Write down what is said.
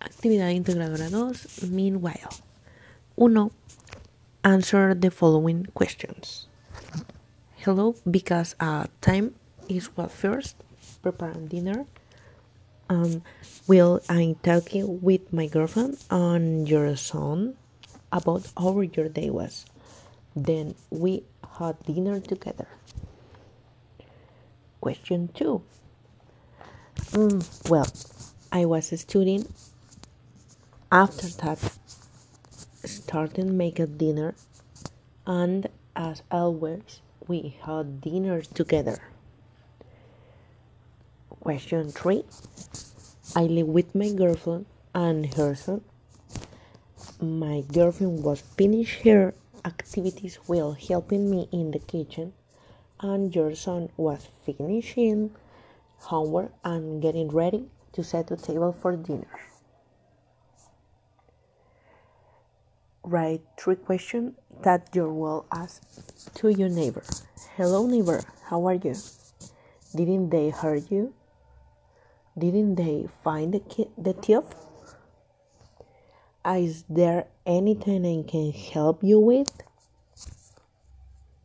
Actividad integradora 2, Meanwhile. 1. Answer the following questions. Hello, because uh, time is what first. Preparing dinner. Um, will I'm talking with my girlfriend and your son about how your day was. Then we had dinner together. Question 2. Mm, well, I was studying after that, started making dinner, and as always, we had dinner together. Question 3 I live with my girlfriend and her son. My girlfriend was finishing her activities while helping me in the kitchen, and your son was finishing homework and getting ready to set the table for dinner. Write three questions that you will ask to your neighbor. Hello, neighbor, how are you? Didn't they hurt you? Didn't they find the, ki- the thief? Is there anything I can help you with?